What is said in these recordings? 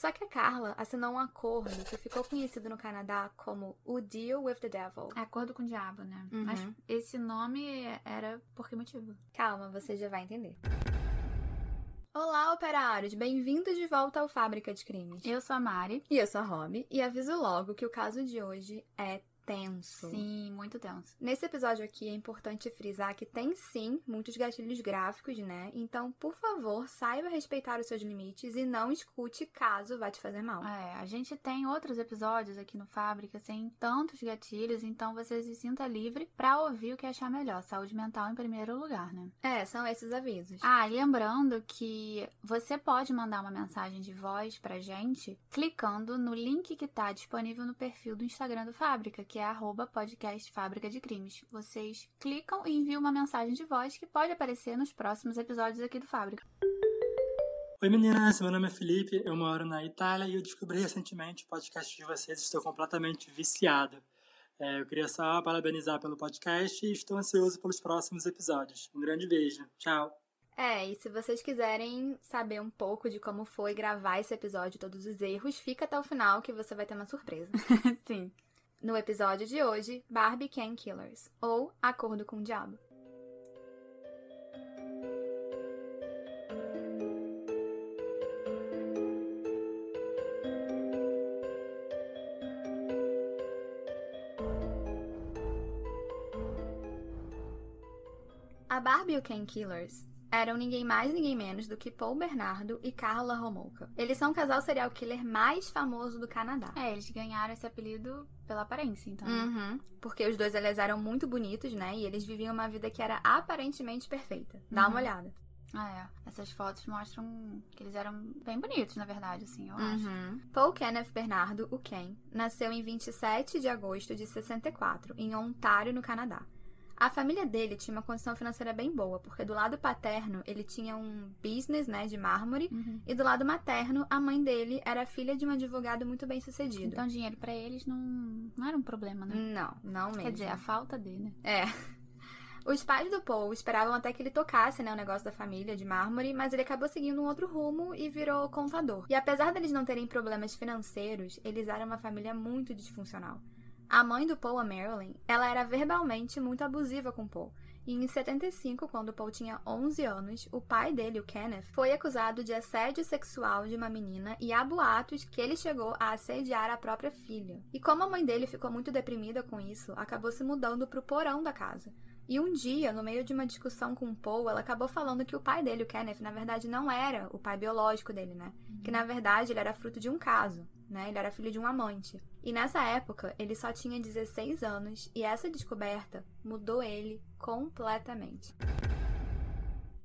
Só que a Carla assinou um acordo que ficou conhecido no Canadá como o Deal with the Devil. Acordo com o diabo, né? Uhum. Mas esse nome era por que motivo? Calma, você já vai entender. Olá, operários! Bem-vindos de volta ao Fábrica de Crimes. Eu sou a Mari. E eu sou a Rob, e aviso logo que o caso de hoje é tenso. Sim, muito tenso. Nesse episódio aqui é importante frisar que tem sim muitos gatilhos gráficos, né? Então, por favor, saiba respeitar os seus limites e não escute caso vá te fazer mal. É, a gente tem outros episódios aqui no Fábrica sem tantos gatilhos, então você se sinta livre pra ouvir o que achar melhor. Saúde mental em primeiro lugar, né? É, são esses avisos. Ah, lembrando que você pode mandar uma mensagem de voz pra gente clicando no link que tá disponível no perfil do Instagram do Fábrica, que é arroba podcast Fábrica de Crimes. Vocês clicam e enviam uma mensagem de voz que pode aparecer nos próximos episódios aqui do Fábrica. Oi meninas, meu nome é Felipe, eu moro na Itália e eu descobri recentemente o podcast de vocês estou completamente viciado. É, eu queria só parabenizar pelo podcast e estou ansioso pelos próximos episódios. Um grande beijo, tchau! É, e se vocês quiserem saber um pouco de como foi gravar esse episódio, todos os erros, fica até o final que você vai ter uma surpresa. Sim. No episódio de hoje, Barbie Can Killers, ou Acordo com o Diabo. A Barbie e o Ken Killers eram ninguém mais ninguém menos do que Paul Bernardo e Carla Homolka. Eles são o casal serial killer mais famoso do Canadá. É, eles ganharam esse apelido pela aparência, então. Uhum. Porque os dois eles eram muito bonitos, né? E eles viviam uma vida que era aparentemente perfeita. Dá Uhum. uma olhada. Ah, é. Essas fotos mostram que eles eram bem bonitos, na verdade, assim, eu acho. Uhum. Paul Kenneth Bernardo, o Ken, nasceu em 27 de agosto de 64, em Ontário, no Canadá. A família dele tinha uma condição financeira bem boa, porque do lado paterno ele tinha um business, né, de mármore, Uhum. e do lado materno a mãe dele era filha de um advogado muito bem sucedido. Então, dinheiro pra eles não, não era um problema, né? não, não mesmo. Quer dizer, a falta dele. É. Os pais do Paul esperavam até que ele tocasse, né, o negócio da família de mármore, mas ele acabou seguindo um outro rumo e virou contador. E apesar deles não terem problemas financeiros, eles eram uma família muito disfuncional. A mãe do Paul, a Marilyn, ela era verbalmente muito abusiva com o Paul. E em 75, quando o Paul tinha 11 anos, o pai dele, o Kenneth, foi acusado de assédio sexual de uma menina e há boatos que ele chegou a assediar a própria filha. E como a mãe dele ficou muito deprimida com isso, acabou se mudando pro porão da casa. E um dia, no meio de uma discussão com o Paul, ela acabou falando que o pai dele, o Kenneth, na verdade não era o pai biológico dele, né? Que na verdade ele era fruto de um caso, né? Ele era filho de um amante. E nessa época, ele só tinha 16 anos e essa descoberta mudou ele completamente.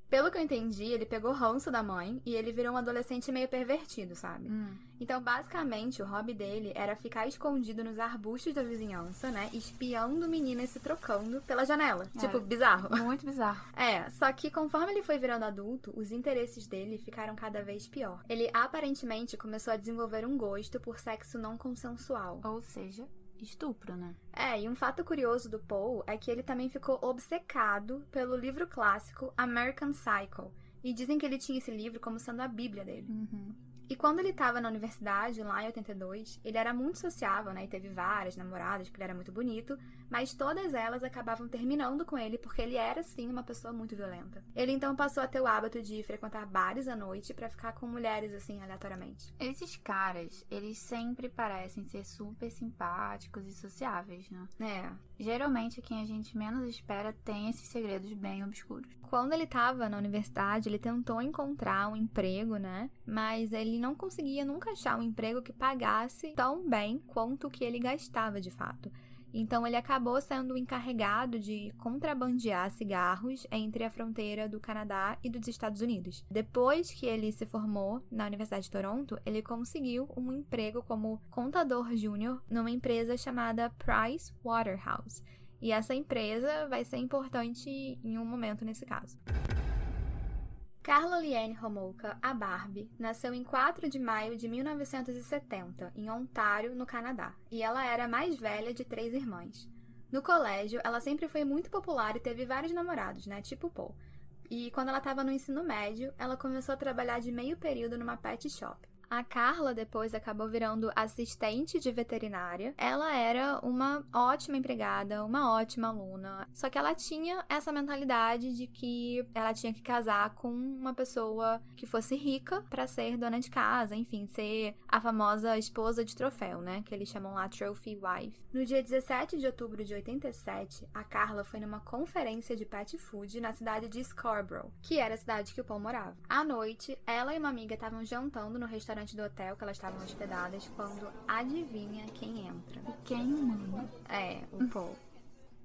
Pelo que eu entendi, ele pegou ranço da mãe e ele virou um adolescente meio pervertido, sabe? Hum. Então, basicamente, o hobby dele era ficar escondido nos arbustos da vizinhança, né? Espiando meninas se trocando pela janela. É. Tipo, bizarro. Muito bizarro. É, só que conforme ele foi virando adulto, os interesses dele ficaram cada vez pior. Ele aparentemente começou a desenvolver um gosto por sexo não consensual. Ou seja, estupro, né? É, e um fato curioso do Paul é que ele também ficou obcecado pelo livro clássico American Psycho. E dizem que ele tinha esse livro como sendo a bíblia dele. Uhum. E quando ele tava na universidade, lá em 82, ele era muito sociável, né? E teve várias namoradas, porque ele era muito bonito, mas todas elas acabavam terminando com ele porque ele era, sim, uma pessoa muito violenta. Ele então passou a ter o hábito de frequentar bares à noite pra ficar com mulheres, assim, aleatoriamente. Esses caras, eles sempre parecem ser super simpáticos e sociáveis, né? É. Geralmente, quem a gente menos espera tem esses segredos bem obscuros. Quando ele tava na universidade, ele tentou encontrar um emprego, né? Mas ele não conseguia nunca achar um emprego que pagasse tão bem quanto o que ele gastava de fato. Então ele acabou sendo encarregado de contrabandear cigarros entre a fronteira do Canadá e dos Estados Unidos. Depois que ele se formou na Universidade de Toronto, ele conseguiu um emprego como contador júnior numa empresa chamada Price Waterhouse. E essa empresa vai ser importante em um momento nesse caso. Carla Liane Homolka, a Barbie, nasceu em 4 de maio de 1970, em Ontário, no Canadá, e ela era a mais velha de três irmãs. No colégio, ela sempre foi muito popular e teve vários namorados, né? Tipo Paul. E quando ela estava no ensino médio, ela começou a trabalhar de meio período numa pet shop. A Carla depois acabou virando assistente de veterinária. Ela era uma ótima empregada, uma ótima aluna. Só que ela tinha essa mentalidade de que ela tinha que casar com uma pessoa que fosse rica para ser dona de casa, enfim, ser a famosa esposa de troféu, né? Que eles chamam lá Trophy Wife. No dia 17 de outubro de 87, a Carla foi numa conferência de pet food na cidade de Scarborough, que era a cidade que o Paul morava. À noite, ela e uma amiga estavam jantando no restaurante do hotel que elas estavam hospedadas quando adivinha quem entra? Quem, mano? É, o Paul.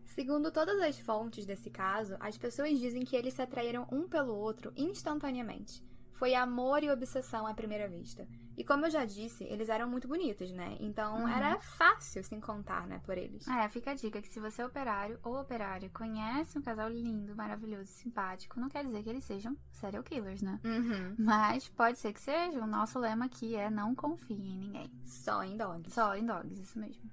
Segundo todas as fontes desse caso, as pessoas dizem que eles se atraíram um pelo outro instantaneamente. Foi amor e obsessão à primeira vista. E como eu já disse, eles eram muito bonitos, né? Então Uhum. era fácil se encontrar, né, por eles. É, fica a dica que se você é operário ou operária conhece um casal lindo, maravilhoso, simpático, não quer dizer que eles sejam serial killers, né? Uhum. Mas pode ser que seja. O nosso lema aqui é não confie em ninguém. Só em dogs. Só em dogs, isso mesmo.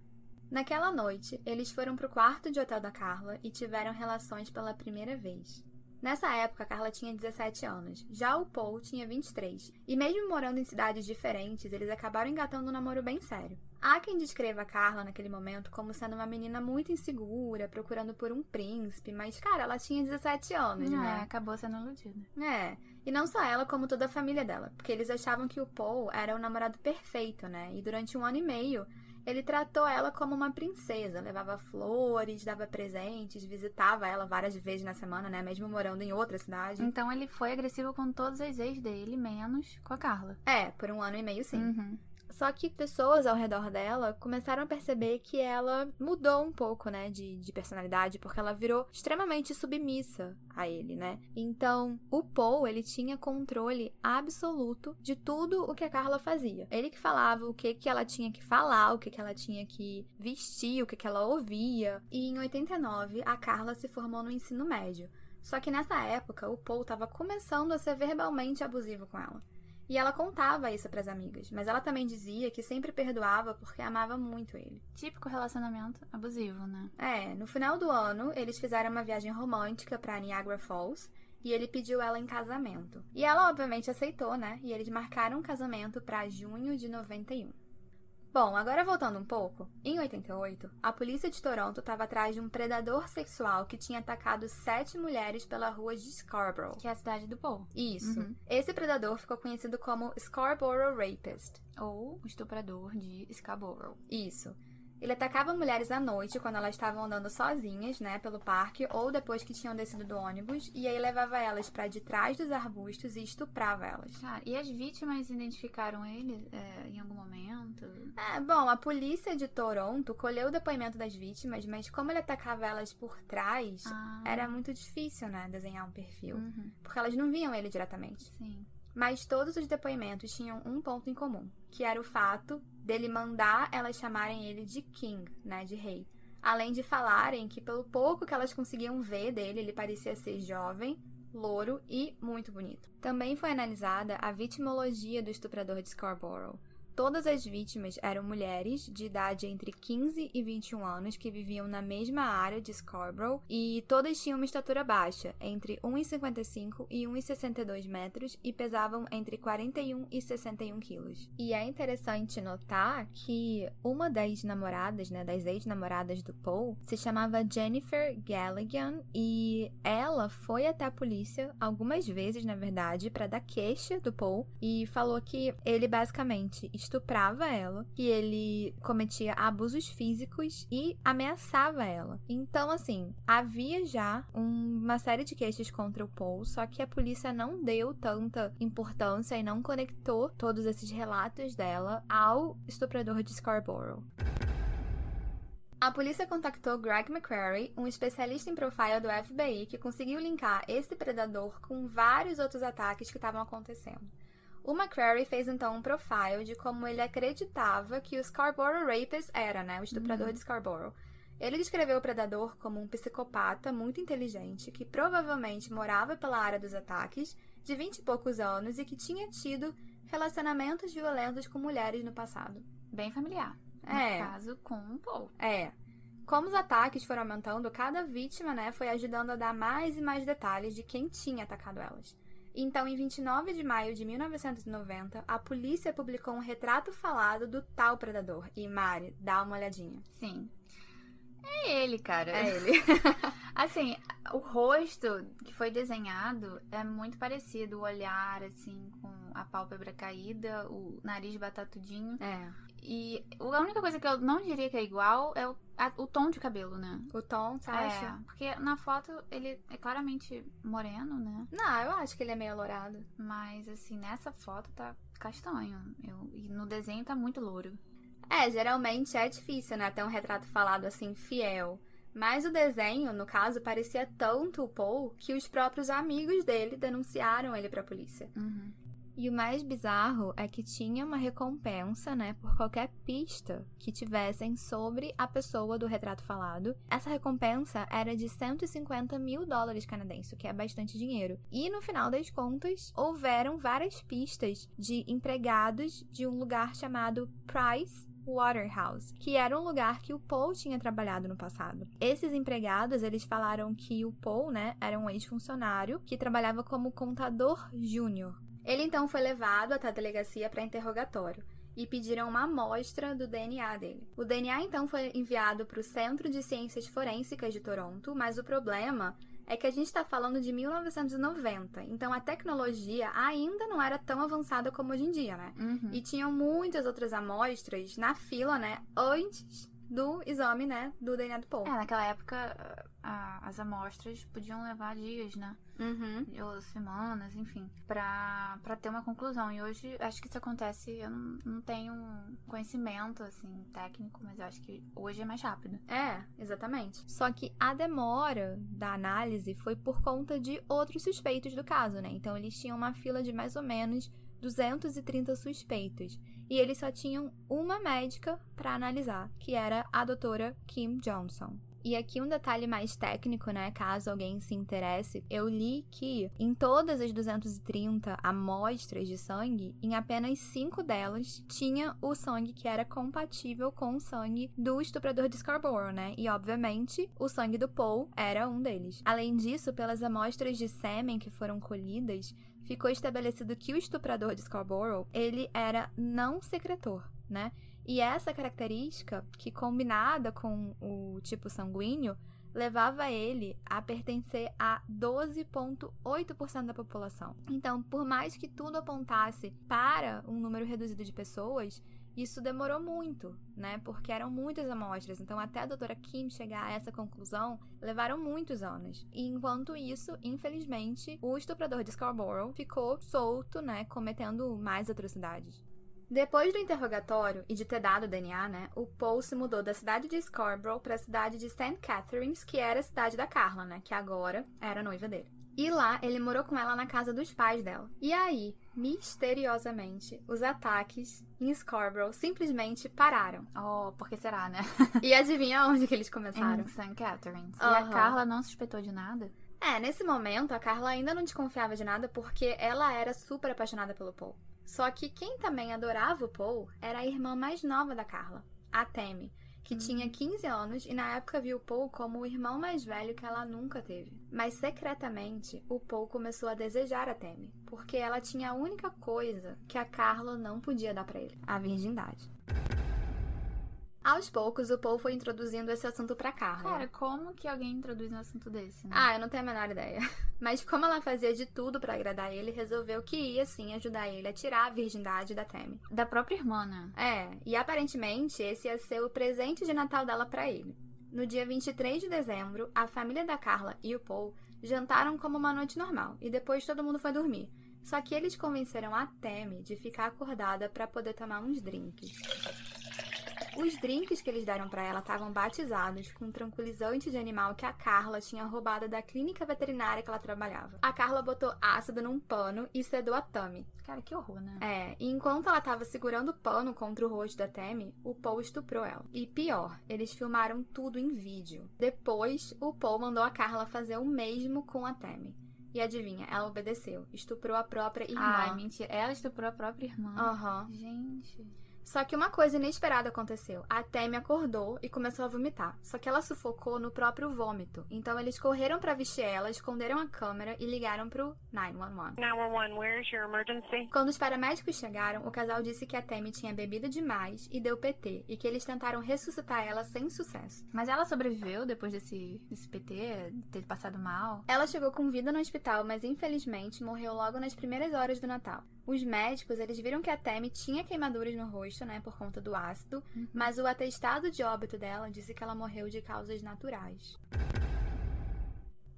Naquela noite, eles foram pro quarto de hotel da Carla e tiveram relações pela primeira vez. Nessa época, a Carla tinha 17 anos. Já o Paul tinha 23. E mesmo morando em cidades diferentes, eles acabaram engatando um namoro bem sério. Há quem descreva a Carla naquele momento como sendo uma menina muito insegura, procurando por um príncipe, mas, cara, ela tinha 17 anos, É, né? acabou sendo iludida. É. E não só ela, como toda a família dela. Porque eles achavam que o Paul era o namorado perfeito, né? E durante um ano e meio, ele tratou ela como uma princesa. Levava flores, dava presentes, visitava ela várias vezes na semana, né? Mesmo morando em outra cidade. Então ele foi agressivo com todos os ex dele, menos com a Carla. É, por um ano e meio, sim. Uhum. Só que pessoas ao redor dela começaram a perceber que ela mudou um pouco, né, de, de personalidade, porque ela virou extremamente submissa a ele, né? Então, o Paul, ele tinha controle absoluto de tudo o que a Carla fazia. Ele que falava o que que ela tinha que falar, o que que ela tinha que vestir, o que que ela ouvia. E em 89, a Carla se formou no ensino médio. Só que nessa época, o Paul estava começando a ser verbalmente abusivo com ela. E ela contava isso pras amigas, mas ela também dizia que sempre perdoava porque amava muito ele. Típico relacionamento abusivo, né? É, no final do ano, eles fizeram uma viagem romântica pra Niagara Falls e ele pediu ela em casamento. E ela obviamente aceitou, né? E eles marcaram um casamento pra junho de 91. Bom, agora voltando um pouco, em 88, a polícia de Toronto estava atrás de um predador sexual que tinha atacado sete mulheres pela rua de Scarborough. Que é a cidade do Paul. Isso. Uhum. Esse predador ficou conhecido como Scarborough Rapist. Ou o estuprador de Scarborough. Isso. Ele atacava mulheres à noite quando elas estavam andando sozinhas, né, pelo parque ou depois que tinham descido do ônibus, e aí levava elas pra de trás dos arbustos e estuprava elas. Cara, e as vítimas identificaram ele é, em algum momento? É, bom, a polícia de Toronto colheu o depoimento das vítimas, mas como ele atacava elas por trás, Ah, era muito difícil, né, desenhar um perfil, uhum, porque elas não viam ele diretamente. sim. Mas todos os depoimentos tinham um ponto em comum, que era o fato dele mandar elas chamarem ele de King, né, de rei. Além de falarem que pelo pouco que elas conseguiam ver dele, ele parecia ser jovem, louro e muito bonito. Também foi analisada a vitimologia do estuprador de Scarborough. Todas as vítimas eram mulheres de idade entre 15 e 21 anos que viviam na mesma área de Scarborough e todas tinham uma estatura baixa, entre 1,55 e 1,62 metros e pesavam entre 41 e 61 quilos. E é interessante notar que uma das namoradas, né, das ex-namoradas do Paul, se chamava Jennifer Galligan e ela foi até a polícia algumas vezes, na verdade, para dar queixa do Paul e falou que ele basicamente estuprava ela, que ele cometia abusos físicos e ameaçava ela. Então, assim, havia já um- uma série de queixas contra o Paul, só que a polícia não deu tanta importância e não conectou todos esses relatos dela ao estuprador de Scarborough. A polícia contactou Greg McCrary, um especialista em profile do FBI, que conseguiu linkar esse predador com vários outros ataques que estavam acontecendo. O McCrary fez então um profile de como ele acreditava que o Scarborough Rapist era, né? O estuprador de Scarborough. Ele descreveu o predador como um psicopata muito inteligente que provavelmente morava pela área dos ataques, de 20 e poucos anos e que tinha tido relacionamentos violentos com mulheres no passado. Bem familiar. É. No caso, com o Paul. É. Como os ataques foram aumentando, cada vítima, né, foi ajudando a dar mais e mais detalhes de quem tinha atacado elas. Então, em 29 de maio de 1990, a polícia publicou um retrato falado do tal predador. E Mari, dá uma olhadinha. Sim. É ele, cara. É ele. assim, o rosto que foi desenhado é muito parecido. O olhar, assim, com a pálpebra caída, o nariz batatudinho. É. E a única coisa que eu não diria que é igual é o, a, o tom de cabelo, né? O tom, você acha? É, porque na foto ele é claramente moreno, né? Não, eu acho que ele é meio alourado. Mas, assim, nessa foto tá castanho. Eu, e no desenho tá muito louro. É, geralmente é difícil, né? Ter um retrato falado assim, fiel. Mas o desenho, no caso, parecia tanto o Paul que os próprios amigos dele denunciaram ele pra polícia. Uhum. E o mais bizarro é que tinha uma recompensa, né, por qualquer pista que tivessem sobre a pessoa do retrato falado. Essa recompensa era de 150 mil dólares canadenses, o que é bastante dinheiro. E no final das contas, houveram várias pistas de empregados de um lugar chamado Price Waterhouse, que era um lugar que o Paul tinha trabalhado no passado. Esses empregados, eles falaram que o Paul, né, era um ex-funcionário que trabalhava como contador júnior. Ele então foi levado até a delegacia para interrogatório e pediram uma amostra do DNA dele. O DNA então foi enviado para o Centro de Ciências Forênsicas de Toronto, mas o problema é que a gente está falando de 1990, então a tecnologia ainda não era tão avançada como hoje em dia, né? Uhum. E tinham muitas outras amostras na fila, né, antes do exame, né, do DNA do Paul. É, naquela época a, as amostras podiam levar dias, né? Uhum. Ou semanas, enfim, pra, pra ter uma conclusão. E hoje, acho que isso acontece, eu não, não tenho conhecimento, assim, técnico, mas eu acho que hoje é mais rápido. É, exatamente. Só que a demora da análise foi por conta de outros suspeitos do caso, né? Então eles tinham uma fila de mais ou menos 230 suspeitos. E eles só tinham uma médica para analisar, que era a doutora Kim Johnson. E aqui um detalhe mais técnico, né, caso alguém se interesse, eu li que em todas as 230 amostras de sangue, em apenas 5 delas tinha o sangue que era compatível com o sangue do estuprador de Scarborough, né? E obviamente o sangue do Paul era um deles. Além disso, pelas amostras de sêmen que foram colhidas, ficou estabelecido que o estuprador de Scarborough, ele era não secretor, né? E essa característica, que combinada com o tipo sanguíneo, levava ele a pertencer a 12,8% da população. Então, por mais que tudo apontasse para um número reduzido de pessoas, isso demorou muito, né? Porque eram muitas amostras. Então, até a doutora Kim chegar a essa conclusão, levaram muitos anos. E enquanto isso, infelizmente, o estuprador de Scarborough ficou solto, né? Cometendo mais atrocidades. Depois do interrogatório e de ter dado o DNA, né, o Paul se mudou da cidade de Scarborough para a cidade de St. Catharines, que era a cidade da Carla, né, que agora era a noiva dele. E lá ele morou com ela na casa dos pais dela. E aí, misteriosamente, os ataques em Scarborough simplesmente pararam. Oh, por que será, né? E adivinha onde que eles começaram? Em St. Catharines. E a. Carla não suspeitou de nada? É, nesse momento a Carla ainda não desconfiava de nada porque ela era super apaixonada pelo Paul. Só que quem também adorava o Paul era a irmã mais nova da Carla, a Tammy, que tinha 15 anos e na época viu o Paul como o irmão mais velho que ela nunca teve. Mas secretamente, o Paul começou a desejar a Tammy, porque ela tinha a única coisa que a Carla não podia dar pra ele, a virgindade. Aos poucos, o Paul foi introduzindo esse assunto pra Carla. Cara, como que alguém introduz um assunto desse, né? Ah, eu não tenho a menor ideia. Mas como ela fazia de tudo pra agradar ele, resolveu que ia sim ajudar ele a tirar a virgindade da Tammy. Da própria irmã, né? É, e aparentemente esse ia ser o presente de Natal dela pra ele. No dia 23 de dezembro, a família da Carla e o Paul jantaram como uma noite normal e depois todo mundo foi dormir. Só que eles convenceram a Tammy de ficar acordada pra poder tomar uns drinks. Os drinks que eles deram pra ela estavam batizados com um tranquilizante de animal que a Carla tinha roubado da clínica veterinária que ela trabalhava. A Carla botou ácido num pano e sedou a Tammy. Cara, que horror, né? É, e enquanto ela tava segurando o pano contra o rosto da Tammy, o Paul estuprou ela. E pior, eles filmaram tudo em vídeo. Depois, o Paul mandou a Carla fazer o mesmo com a Tammy. E adivinha, ela obedeceu. Estuprou a própria irmã. Ai, mentira. Ela estuprou a própria irmã. Aham. Gente. Só que uma coisa inesperada aconteceu. A Tammy acordou e começou a vomitar. Só que ela sufocou no próprio vômito. Então eles correram para vestir ela, esconderam a câmera e ligaram pro 911. 911, where's your emergency? Quando os paramédicos chegaram, o casal disse que a Tammy tinha bebido demais e deu PT e que eles tentaram ressuscitar ela sem sucesso. Mas ela sobreviveu depois desse, desse PT, ter passado mal? Ela chegou com vida no hospital, mas infelizmente morreu logo nas primeiras horas do Natal. Os médicos, eles viram que a Tammy tinha queimaduras no rosto, né, por conta do ácido, Uhum. mas o atestado de óbito dela disse que ela morreu de causas naturais.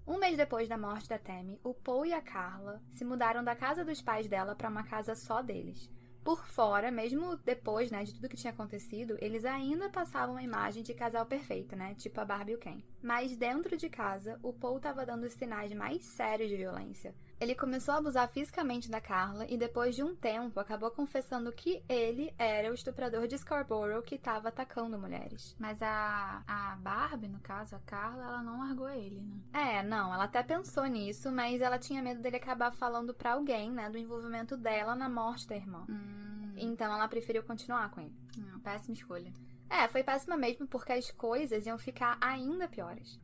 Um mês depois da morte da Tammy, o Paul e a Carla se mudaram da casa dos pais dela para uma casa só deles. Por fora, mesmo depois, né, de tudo que tinha acontecido, eles ainda passavam uma imagem de casal perfeito, né, tipo a Barbie e o Ken. Mas dentro de casa, o Paul estava dando os sinais mais sérios de violência. Ele começou a abusar fisicamente da Carla e depois de um tempo acabou confessando que ele era o estuprador de Scarborough que estava atacando mulheres. Mas a, a Barbie, no caso, a Carla, ela não largou ele, né? É, não, ela até pensou nisso, mas ela tinha medo dele acabar falando pra alguém, né, do envolvimento dela na morte da irmã. Hum, Então ela preferiu continuar com ele. não, péssima escolha. É, foi péssima mesmo porque as coisas iam ficar ainda piores.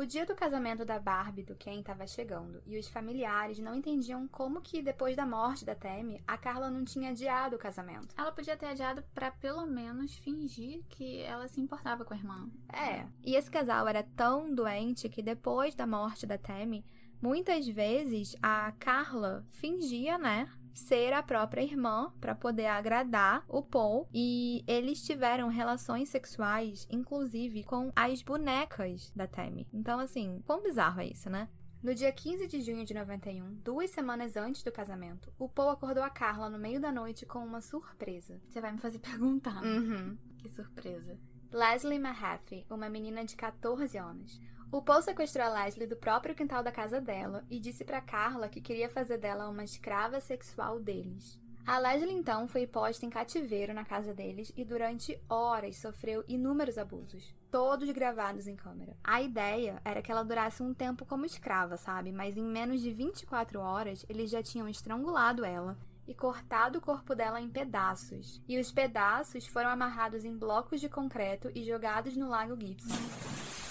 O dia do casamento da Barbie e do Ken estava chegando e os familiares não entendiam como que depois da morte da Tammy, a Carla não tinha adiado o casamento. Ela podia ter adiado pra pelo menos fingir que ela se importava com a irmã. É, e esse casal era tão doente que depois da morte da Tammy, muitas vezes a Carla fingia, né, ser a própria irmã para poder agradar o Paul e eles tiveram relações sexuais, inclusive com as bonecas da Tammy. Então, assim, quão bizarro é isso, né? No dia 15 de junho de 91, duas semanas antes do casamento, o Paul acordou a Carla no meio da noite com uma surpresa. Você vai me fazer perguntar. Uhum. Que surpresa. Leslie Mahaffey, uma menina de 14 anos. O Paul sequestrou a Leslie do próprio quintal da casa dela e disse para Carla que queria fazer dela uma escrava sexual deles. A Leslie então foi posta em cativeiro na casa deles e durante horas sofreu inúmeros abusos, todos gravados em câmera. A ideia era que ela durasse um tempo como escrava, sabe? Mas em menos de 24 horas eles já tinham estrangulado ela e cortado o corpo dela em pedaços. E os pedaços foram amarrados em blocos de concreto e jogados no Lago Gibson.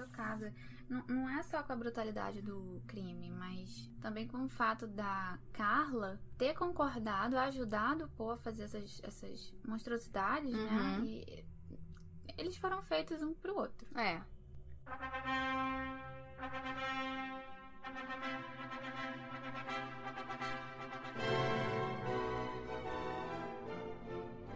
Chocada. Não, não é só com a brutalidade do crime, mas também com o fato da Carla ter concordado, ajudado o Paul a fazer essas, essas monstruosidades, né? Uhum. E eles foram feitos um pro outro. É.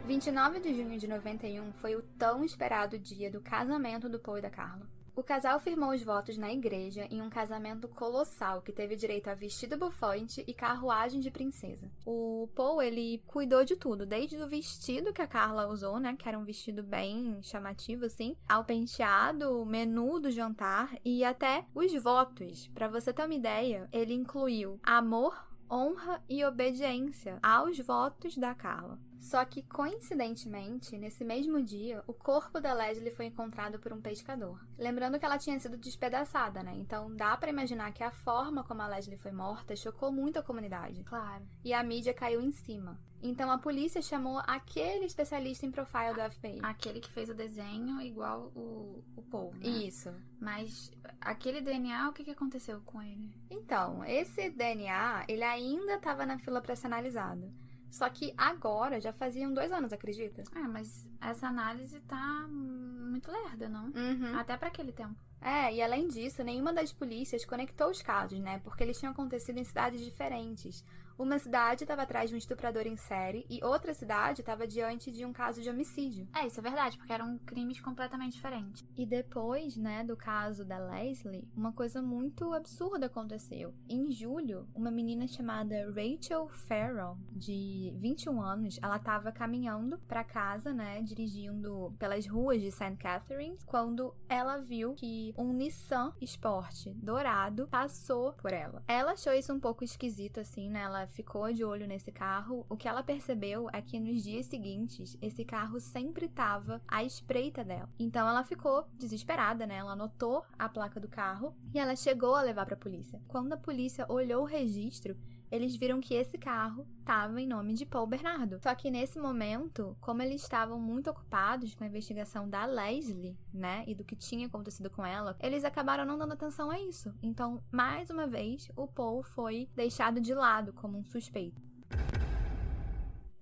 Vinte de junho de 91 foi o tão esperado dia do casamento do Paul e da Carla. O casal firmou os votos na igreja em um casamento colossal que teve direito a vestido bufante e carruagem de princesa. O Paul, ele cuidou de tudo, desde o vestido que a Carla usou, né, que era um vestido bem chamativo assim, ao penteado, o menu do jantar e até os votos. Pra você ter uma ideia, ele incluiu amor, honra e obediência aos votos da Carla. Só que, coincidentemente, nesse mesmo dia, o corpo da Leslie foi encontrado por um pescador. Lembrando que ela tinha sido despedaçada, né? Então dá pra imaginar que a forma como a Leslie foi morta chocou muito a comunidade. Claro. E a mídia caiu em cima. Então a polícia chamou aquele especialista em profile do FBI. Aquele que fez o desenho igual o, o Paul, né? Isso. Mas aquele DNA, o que, que aconteceu com ele? Então, esse DNA, ele ainda estava na fila para ser analisado. Só que agora, já faziam dois anos, acredita? Ah, mas essa análise tá muito lerda, não? Uhum. Até pra aquele tempo. É, e além disso, nenhuma das polícias conectou os casos, né? Porque eles tinham acontecido em cidades diferentes. Uma cidade estava atrás de um estuprador em série e outra cidade estava diante de um caso de homicídio. É, isso é verdade, porque eram crimes completamente diferentes. E depois, né, do caso da Leslie, uma coisa muito absurda aconteceu. Em julho, uma menina chamada Rachel Farrell, de 21 anos, ela estava caminhando para casa, né, dirigindo pelas ruas de St. Catharines, quando ela viu que um Nissan Sport dourado passou por ela. Ela achou isso um pouco esquisito assim, né? Ela ficou de olho nesse carro. O que ela percebeu é que nos dias seguintes, esse carro sempre estava à espreita dela. Então ela ficou desesperada, né? Ela anotou a placa do carro e ela chegou a levar para a polícia. Quando a polícia olhou o registro, eles viram que esse carro estava em nome de Paul Bernardo. Só que nesse momento, como eles estavam muito ocupados com a investigação da Leslie, né, e do que tinha acontecido com ela, eles acabaram não dando atenção a isso. Então, mais uma vez, o Paul foi deixado de lado como um suspeito.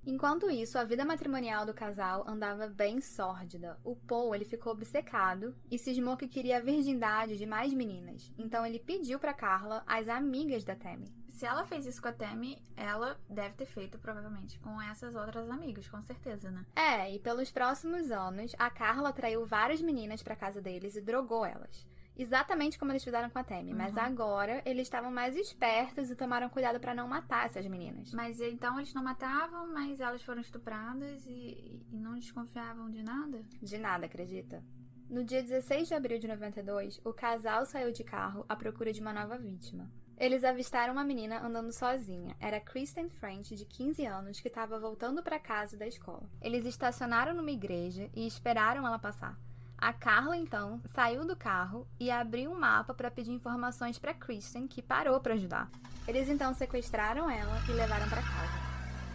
Enquanto isso, a vida matrimonial do casal andava bem sórdida. O Paul ele ficou obcecado e cismou que queria a virgindade de mais meninas. Então ele pediu para Carla as amigas da Tammy. Se ela fez isso com a Tammy, ela deve ter feito provavelmente com essas outras amigas, com certeza, né? É, e pelos próximos anos, a Carla atraiu várias meninas para casa deles e drogou elas. Exatamente como eles fizeram com a mas Uhum. agora eles estavam mais espertos e tomaram cuidado para não matar essas meninas. Mas então eles não matavam, mas elas foram estupradas e, e não desconfiavam de nada? De nada, acredita? No dia 16 de abril de 92, o casal saiu de carro à procura de uma nova vítima. Eles avistaram uma menina andando sozinha. Era Kristen French, de 15 anos, que estava voltando para casa da escola. Eles estacionaram numa igreja e esperaram ela passar. A Carla, então, saiu do carro e abriu um mapa para pedir informações para Kristen, que parou para ajudar. Eles então sequestraram ela e levaram para casa.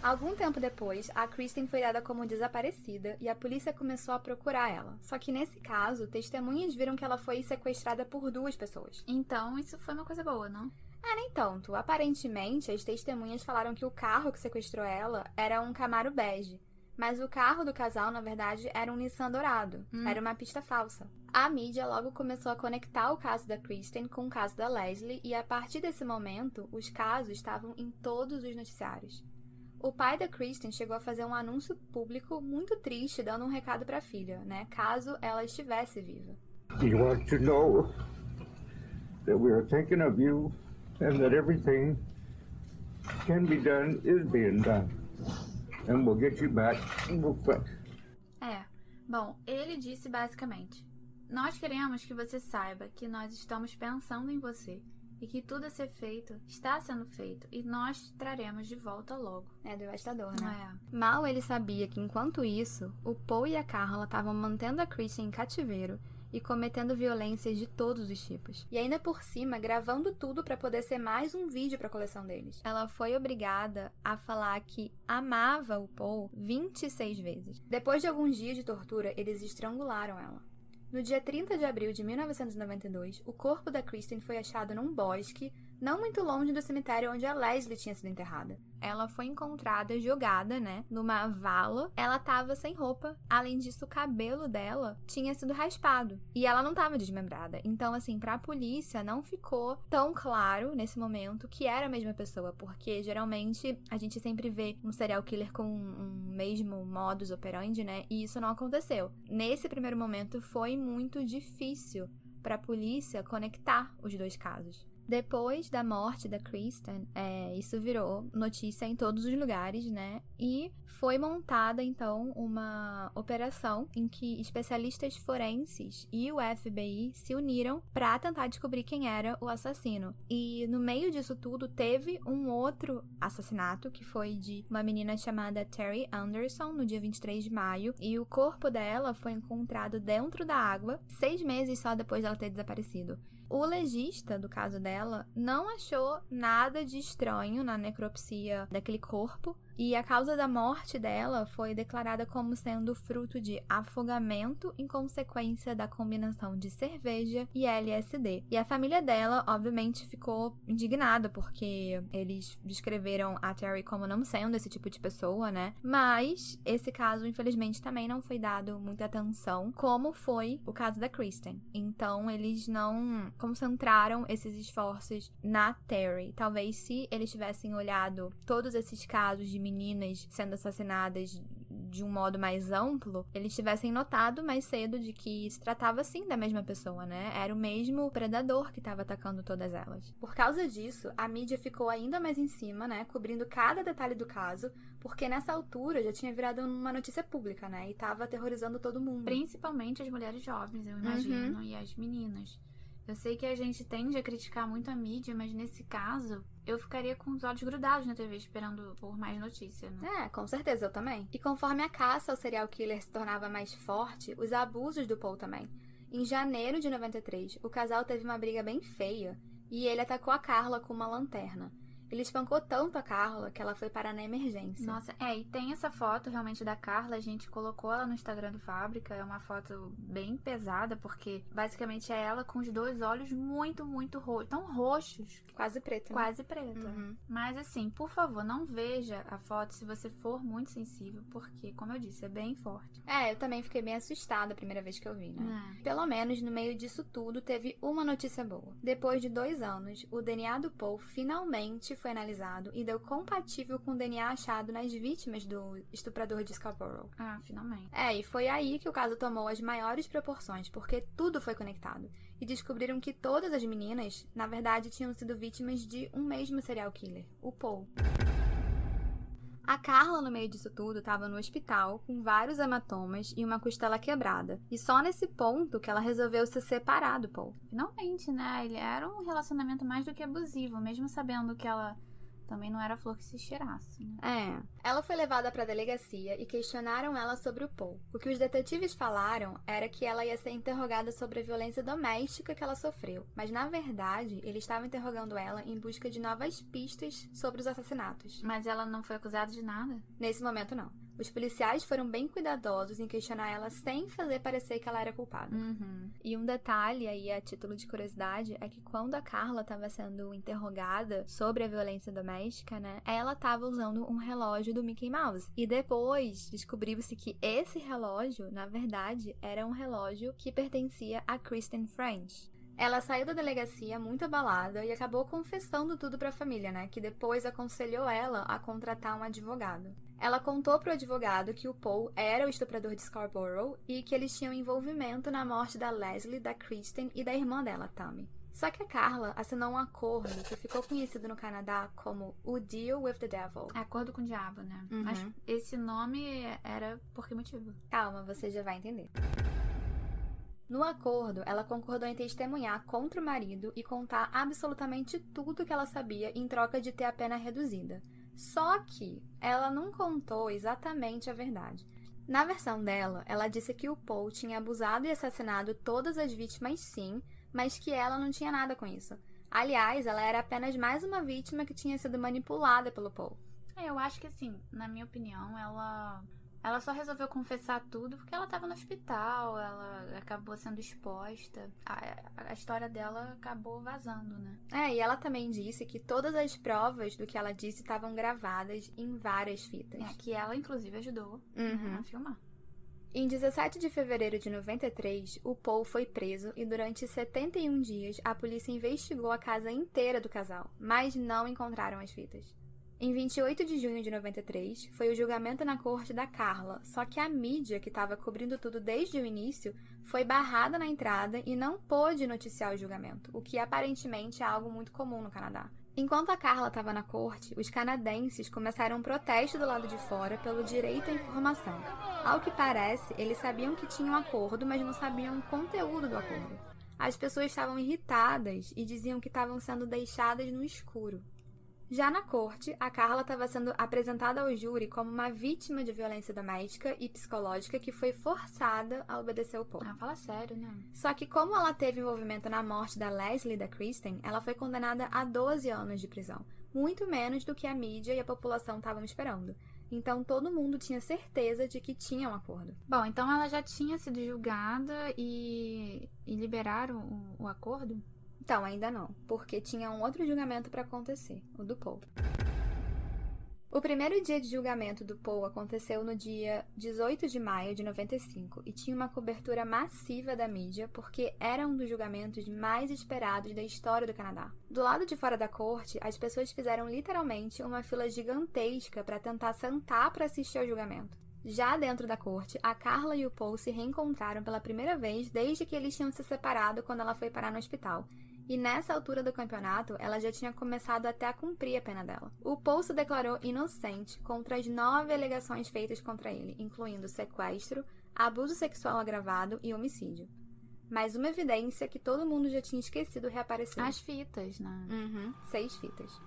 Algum tempo depois, a Kristen foi dada como desaparecida e a polícia começou a procurar ela. Só que nesse caso, testemunhas viram que ela foi sequestrada por duas pessoas. Então isso foi uma coisa boa, não? Ah, nem tanto. Aparentemente, as testemunhas falaram que o carro que sequestrou ela era um Camaro bege. Mas o carro do casal, na verdade, era um Nissan dourado. Hum. Era uma pista falsa. A mídia logo começou a conectar o caso da Kristen com o caso da Leslie e a partir desse momento, os casos estavam em todos os noticiários. O pai da Kristen chegou a fazer um anúncio público muito triste, dando um recado para a filha, né? Caso ela estivesse viva. We want to know that we are thinking of you and that everything can be done is being done. And we'll get you back real quick. É. Bom, ele disse basicamente: Nós queremos que você saiba que nós estamos pensando em você e que tudo a ser feito está sendo feito e nós traremos de volta logo. É devastador, Não né? é? Mal ele sabia que, enquanto isso, o Paul e a Carla estavam mantendo a Christian em cativeiro e cometendo violências de todos os tipos. E ainda por cima, gravando tudo para poder ser mais um vídeo para a coleção deles. Ela foi obrigada a falar que amava o Paul 26 vezes. Depois de alguns dias de tortura, eles estrangularam ela. No dia 30 de abril de 1992, o corpo da Kristen foi achado num bosque não muito longe do cemitério onde a Leslie tinha sido enterrada. Ela foi encontrada jogada, né, numa vala. Ela tava sem roupa. Além disso, o cabelo dela tinha sido raspado e ela não tava desmembrada. Então, assim, pra polícia não ficou tão claro nesse momento que era a mesma pessoa, porque geralmente a gente sempre vê um serial killer com um mesmo modus operandi, né? E isso não aconteceu. Nesse primeiro momento foi muito difícil para a polícia conectar os dois casos. Depois da morte da Kristen, é, isso virou notícia em todos os lugares, né? E foi montada então uma operação em que especialistas forenses e o FBI se uniram para tentar descobrir quem era o assassino. E no meio disso tudo teve um outro assassinato que foi de uma menina chamada Terry Anderson no dia 23 de maio e o corpo dela foi encontrado dentro da água seis meses só depois dela ter desaparecido. O legista do caso dela não achou nada de estranho na necropsia daquele corpo e a causa da morte dela foi declarada como sendo fruto de afogamento em consequência da combinação de cerveja e LSD. E a família dela, obviamente, ficou indignada porque eles descreveram a Terry como não sendo esse tipo de pessoa, né? Mas esse caso, infelizmente, também não foi dado muita atenção, como foi o caso da Kristen. Então, eles não concentraram esses esforços na Terry. Talvez se eles tivessem olhado todos esses casos de meninas sendo assassinadas de um modo mais amplo, eles tivessem notado mais cedo de que se tratava sim da mesma pessoa, né? Era o mesmo predador que estava atacando todas elas. Por causa disso, a mídia ficou ainda mais em cima, né? Cobrindo cada detalhe do caso, porque nessa altura já tinha virado uma notícia pública, né? E tava aterrorizando todo mundo. Principalmente as mulheres jovens, eu imagino, e as meninas. Eu sei que a gente tende a criticar muito a mídia, mas nesse caso, eu ficaria com os olhos grudados na TV esperando por mais notícia, né? É, com certeza, eu também. E conforme a caça ao serial killer se tornava mais forte, os abusos do Paul também. Em janeiro de 93, o casal teve uma briga bem feia e ele atacou a Carla com uma lanterna. Ele espancou tanto a Carla que ela foi parar na emergência. Nossa, é, e tem essa foto realmente da Carla, a gente colocou ela no Instagram do Fábrica, é uma foto bem pesada, porque basicamente é ela com os dois olhos muito, muito roxos, tão roxos, Quase preto, né? quase preta. Uhum. Mas assim, por favor, não veja a foto se você for muito sensível, porque, como eu disse, é bem forte. É, eu também fiquei bem assustada a primeira vez que eu vi, né? É. Pelo menos no meio disso tudo, teve uma notícia boa. Depois de dois anos, o DNA do Paul finalmente foi analisado e deu compatível com o DNA achado nas vítimas do estuprador de Scarborough. Ah, finalmente. É, e foi aí que o caso tomou as maiores proporções, porque tudo foi conectado. E descobriram que todas as meninas, na verdade, tinham sido vítimas de um mesmo serial killer, o Paul. A Carla, no meio disso tudo, estava no hospital com vários hematomas e uma costela quebrada. E só nesse ponto que ela resolveu se separar do Paul. Finalmente, né? Ele era um relacionamento mais do que abusivo, mesmo sabendo que ela também não era flor que se cheirasse, né? É. Ela foi levada para a delegacia e questionaram ela sobre o Paul. O que os detetives falaram era que ela ia ser interrogada sobre a violência doméstica que ela sofreu, mas na verdade eles estavam interrogando ela em busca de novas pistas sobre os assassinatos. Mas ela não foi acusada de nada? Nesse momento, não. Os policiais foram bem cuidadosos em questionar ela sem fazer parecer que ela era culpada. Uhum. E um detalhe aí, a título de curiosidade, é que quando a Carla estava sendo interrogada sobre a violência doméstica, né, ela estava usando um relógio do Mickey Mouse. E depois descobriu-se que esse relógio, na verdade, era um relógio que pertencia a Kristen French. Ela saiu da delegacia muito abalada e acabou confessando tudo para a família, né? Que depois aconselhou ela a contratar um advogado. Ela contou pro advogado que o Paul era o estuprador de Scarborough e que eles tinham envolvimento na morte da Leslie, da Kristen e da irmã dela, Tammy. Só que a Carla assinou um acordo que ficou conhecido no Canadá como o Deal with the Devil. É acordo com o diabo, né? Uhum. Mas esse nome era por que motivo? Calma, você já vai entender. No acordo, ela concordou em testemunhar contra o marido e contar absolutamente tudo que ela sabia em troca de ter a pena reduzida. Só que ela não contou exatamente a verdade. Na versão dela, ela disse que o Paul tinha abusado e assassinado todas as vítimas, sim, mas que ela não tinha nada com isso. Aliás, ela era apenas mais uma vítima que tinha sido manipulada pelo Paul. É, eu acho que assim, na minha opinião, ela. Ela só resolveu confessar tudo porque ela estava no hospital, ela acabou sendo exposta. A, a história dela acabou vazando, né? É, e ela também disse que todas as provas do que ela disse estavam gravadas em várias fitas. É, que ela, inclusive, ajudou Uhum. a filmar. Em 17 de fevereiro de 93, o Paul foi preso e durante 71 dias a polícia investigou a casa inteira do casal, mas não encontraram as fitas. Em 28 de junho de 93, foi o julgamento na corte da Carla, só que a mídia, que estava cobrindo tudo desde o início, foi barrada na entrada e não pôde noticiar o julgamento, o que aparentemente é algo muito comum no Canadá. Enquanto a Carla estava na corte, os canadenses começaram um protesto do lado de fora pelo direito à informação. Ao que parece, eles sabiam que tinham um acordo, mas não sabiam o conteúdo do acordo. As pessoas estavam irritadas e diziam que estavam sendo deixadas no escuro. Já na corte, a Carla estava sendo apresentada ao júri como uma vítima de violência doméstica e psicológica que foi forçada a obedecer o Paul. Ah, fala sério, né? Só que como ela teve envolvimento na morte da Leslie e da Kristen, ela foi condenada a 12 anos de prisão, muito menos do que a mídia e a população estavam esperando. Então todo mundo tinha certeza de que tinha um acordo. Bom, então ela já tinha sido julgada e, e liberaram o, o acordo? Então, ainda não, porque tinha um outro julgamento para acontecer, o do Paul. O primeiro dia de julgamento do Paul aconteceu no dia 18 de maio de 95 e tinha uma cobertura massiva da mídia porque era um dos julgamentos mais esperados da história do Canadá. Do lado de fora da corte, as pessoas fizeram literalmente uma fila gigantesca para tentar sentar para assistir ao julgamento. Já dentro da corte, a Carla e o Paul se reencontraram pela primeira vez desde que eles tinham se separado quando ela foi parar no hospital. E nessa altura do campeonato, ela já tinha começado até a cumprir a pena dela. O Paul se declarou inocente contra as nove alegações feitas contra ele, incluindo sequestro, abuso sexual agravado e homicídio. Mas uma evidência que todo mundo já tinha esquecido reapareceu. As fitas, né? Uhum, seis fitas.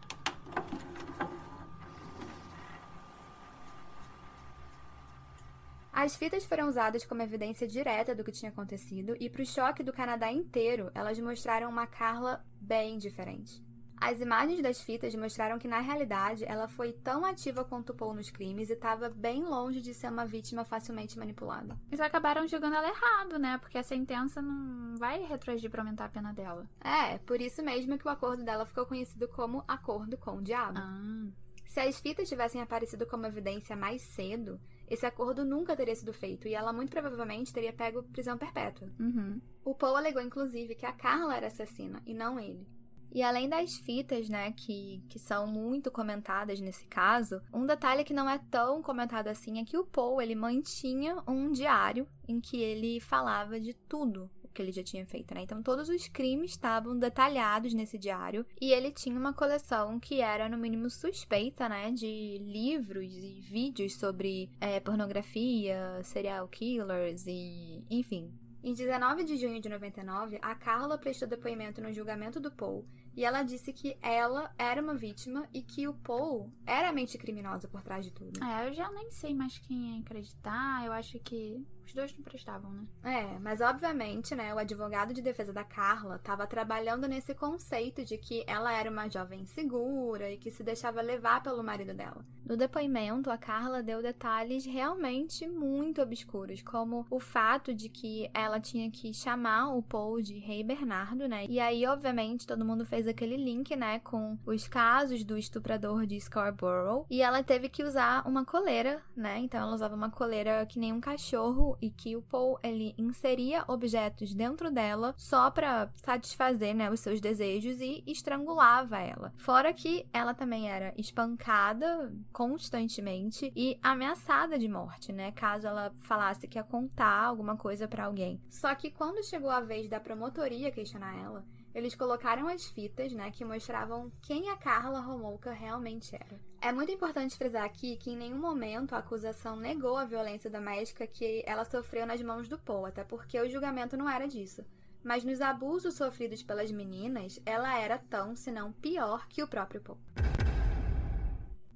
As fitas foram usadas como evidência direta do que tinha acontecido e, para o choque do Canadá inteiro, elas mostraram uma Carla bem diferente. As imagens das fitas mostraram que, na realidade, ela foi tão ativa quanto Paul nos crimes e estava bem longe de ser uma vítima facilmente manipulada. Eles acabaram julgando ela errado, né? Porque a sentença não vai retroagir pra aumentar a pena dela. É, por isso mesmo que o acordo dela ficou conhecido como Acordo com o Diabo. Ah. Se as fitas tivessem aparecido como evidência mais cedo, esse acordo nunca teria sido feito e ela muito provavelmente teria pego prisão perpétua. Uhum. O Paul alegou, inclusive, que a Carla era assassina e não ele. E além das fitas, né, que, que são muito comentadas nesse caso, um detalhe que não é tão comentado assim é que o Paul, ele mantinha um diário em que ele falava de tudo que ele já tinha feito, né? Então todos os crimes estavam detalhados nesse diário e ele tinha uma coleção que era no mínimo suspeita, né, de livros e vídeos sobre é, pornografia, serial killers e, enfim, em 19 de junho de 99, a Carla prestou depoimento no julgamento do Paul e ela disse que ela era uma vítima e que o Paul era a mente criminosa por trás de tudo. É, eu já nem sei mais quem acreditar. Eu acho que os dois não prestavam, né? É, mas obviamente, né, o advogado de defesa da Carla estava trabalhando nesse conceito de que ela era uma jovem segura e que se deixava levar pelo marido dela. No depoimento, a Carla deu detalhes realmente muito obscuros, como o fato de que ela tinha que chamar o Paul de Rei Bernardo, né? E aí, obviamente, todo mundo fez aquele link, né, com os casos do estuprador de Scarborough, e ela teve que usar uma coleira, né? Então ela usava uma coleira que nem um cachorro e que o Paul ele inseria objetos dentro dela só para satisfazer, né, os seus desejos e estrangulava ela. Fora que ela também era espancada constantemente e ameaçada de morte, né, caso ela falasse que ia contar alguma coisa para alguém. Só que quando chegou a vez da promotoria questionar ela, eles colocaram as fitas, né, que mostravam quem a Carla Romolka realmente era. É muito importante frisar aqui que em nenhum momento a acusação negou a violência doméstica que ela sofreu nas mãos do Paul, até porque o julgamento não era disso. Mas nos abusos sofridos pelas meninas, ela era tão, se não pior, que o próprio Paul.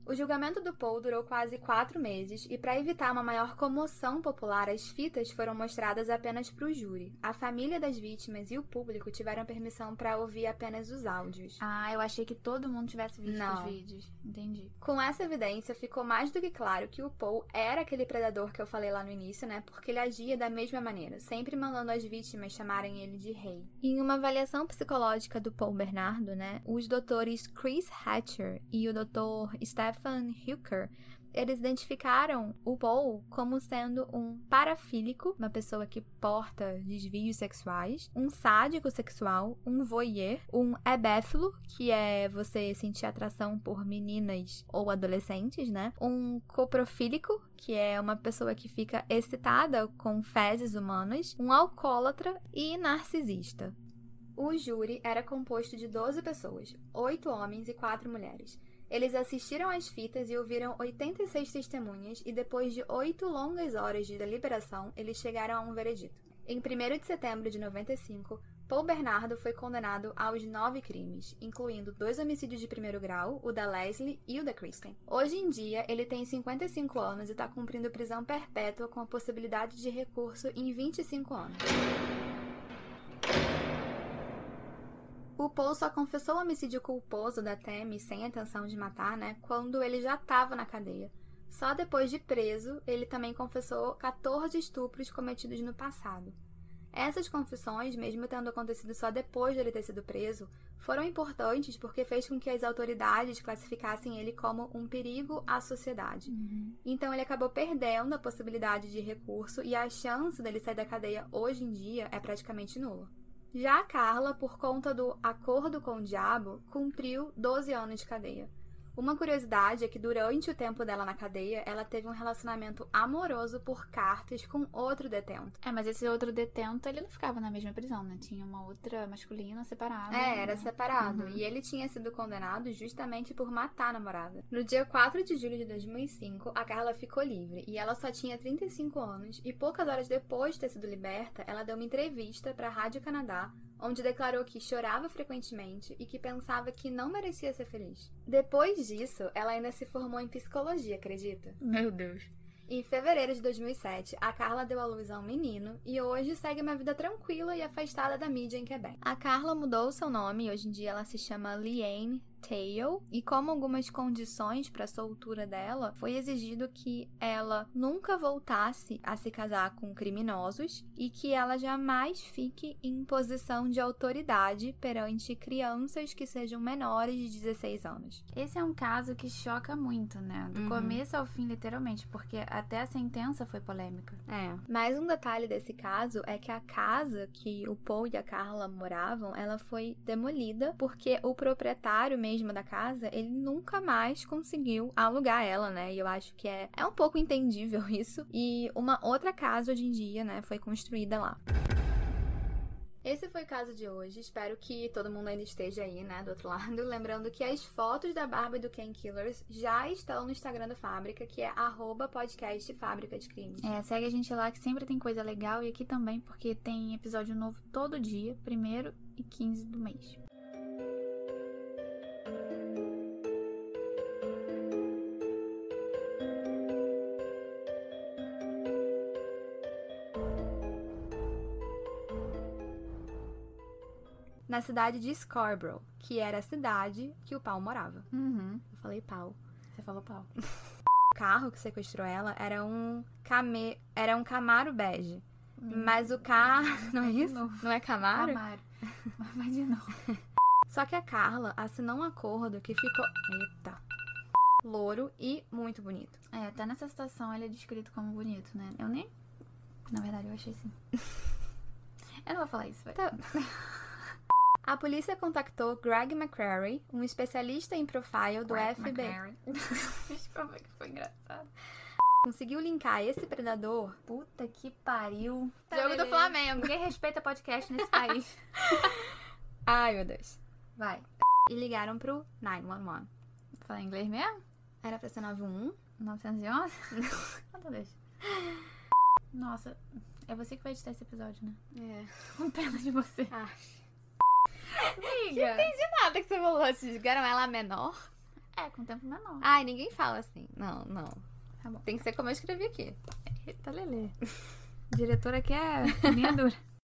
O julgamento do Paul durou quase quatro meses e, para evitar uma maior comoção popular, as fitas foram mostradas apenas para o júri. A família das vítimas e o público tiveram permissão para ouvir apenas os áudios. Ah, eu achei que todo mundo tivesse visto Não. os vídeos. Entendi. Com essa evidência, ficou mais do que claro que o Paul era aquele predador que eu falei lá no início, né? Porque ele agia da mesma maneira, sempre mandando as vítimas chamarem ele de rei. Em uma avaliação psicológica do Paul Bernardo, né? Os doutores Chris Hatcher e o doutor Stephen Hooker eles identificaram o Paul como sendo um parafílico, uma pessoa que porta desvios sexuais, um sádico sexual, um voyeur, um hebéfilo, que é você sentir atração por meninas ou adolescentes, né? Um coprofílico, que é uma pessoa que fica excitada com fezes humanas, um alcoólatra e narcisista. O júri era composto de 12 pessoas, 8 homens e 4 mulheres. Eles assistiram às fitas e ouviram 86 testemunhas, e depois de oito longas horas de deliberação, eles chegaram a um veredito. Em 1 de setembro de 95, Paul Bernardo foi condenado aos nove crimes, incluindo dois homicídios de primeiro grau, o da Leslie e o da Kristen. Hoje em dia, ele tem 55 anos e está cumprindo prisão perpétua com a possibilidade de recurso em 25 anos. O Paul só confessou o homicídio culposo da Tammy sem a intenção de matar, né? Quando ele já estava na cadeia. Só depois de preso, ele também confessou 14 estupros cometidos no passado. Essas confissões, mesmo tendo acontecido só depois de ele ter sido preso, foram importantes porque fez com que as autoridades classificassem ele como um perigo à sociedade. Então ele acabou perdendo a possibilidade de recurso e a chance dele sair da cadeia hoje em dia é praticamente nula. Já a Carla, por conta do acordo com o diabo, cumpriu 12 anos de cadeia. Uma curiosidade é que durante o tempo dela na cadeia, ela teve um relacionamento amoroso por cartas com outro detento. É, mas esse outro detento, ele não ficava na mesma prisão, né? Tinha uma outra masculina separada. É, era né? separado. Uhum. E ele tinha sido condenado justamente por matar a namorada. No dia 4 de julho de 2005, a Carla ficou livre e ela só tinha 35 anos. E poucas horas depois de ter sido liberta, ela deu uma entrevista para a Rádio Canadá, onde declarou que chorava frequentemente e que pensava que não merecia ser feliz. Depois disso, ela ainda se formou em psicologia, acredita? Meu Deus. Em fevereiro de 2007, a Carla deu à luz a um menino e hoje segue uma vida tranquila e afastada da mídia em Quebec. A Carla mudou seu nome e hoje em dia ela se chama Liane Tail, e como algumas condições para a soltura dela, foi exigido que ela nunca voltasse a se casar com criminosos e que ela jamais fique em posição de autoridade perante crianças que sejam menores de 16 anos. Esse é um caso que choca muito, né? Do Uhum. começo ao fim, literalmente, porque até a sentença foi polêmica. É. Mais um detalhe desse caso é que a casa que o Paul e a Carla moravam, ela foi demolida porque o proprietário mesmo da casa, ele nunca mais conseguiu alugar ela, né? E eu acho que é, é um pouco entendível isso. E uma outra casa hoje em dia, né, foi construída lá. Esse foi o caso de hoje. Espero que todo mundo ainda esteja aí, né, do outro lado. Lembrando que as fotos da Barbie do Ken Killers já estão no Instagram da Fábrica, que é podcast Fábrica de Crimes. É, segue a gente lá que sempre tem coisa legal e aqui também, porque tem episódio novo todo dia, primeiro e 15 do mês. Na cidade de Scarborough, que era a cidade que o Paul morava. Uhum. Eu falei Paul. Você falou pau. O carro que sequestrou ela era um Came... era um Camaro bege. Mas o carro, não é isso? Não é Camaro? Camaro. Mas vai de novo. Só que a Carla assinou um acordo que ficou, eita, louro e muito bonito. É, até nessa situação ele é descrito como bonito, né? Eu nem. Na verdade, eu achei assim. Eu não vou falar isso, vai. Tá. A polícia contactou Greg McCrary, um especialista em profile do FBI. Desculpa que foi engraçado. Conseguiu linkar esse predador. Puta que pariu. Jogo do Flamengo. Ninguém respeita podcast nesse país. Ai, meu Deus. Vai. E ligaram pro 911. Fala inglês mesmo? Era pra ser 91? 911? Então deixa. Nossa, é você que vai editar esse episódio, né? É. Com pena de você. Ah, Amiga. entendi nada que você falou. Vocês ligaram ela menor? É, com tempo menor. Ai, ninguém fala assim. Não, não. Tá bom. Tem que ser como eu escrevi aqui. Eita, Lelê. Diretora aqui é linha dura.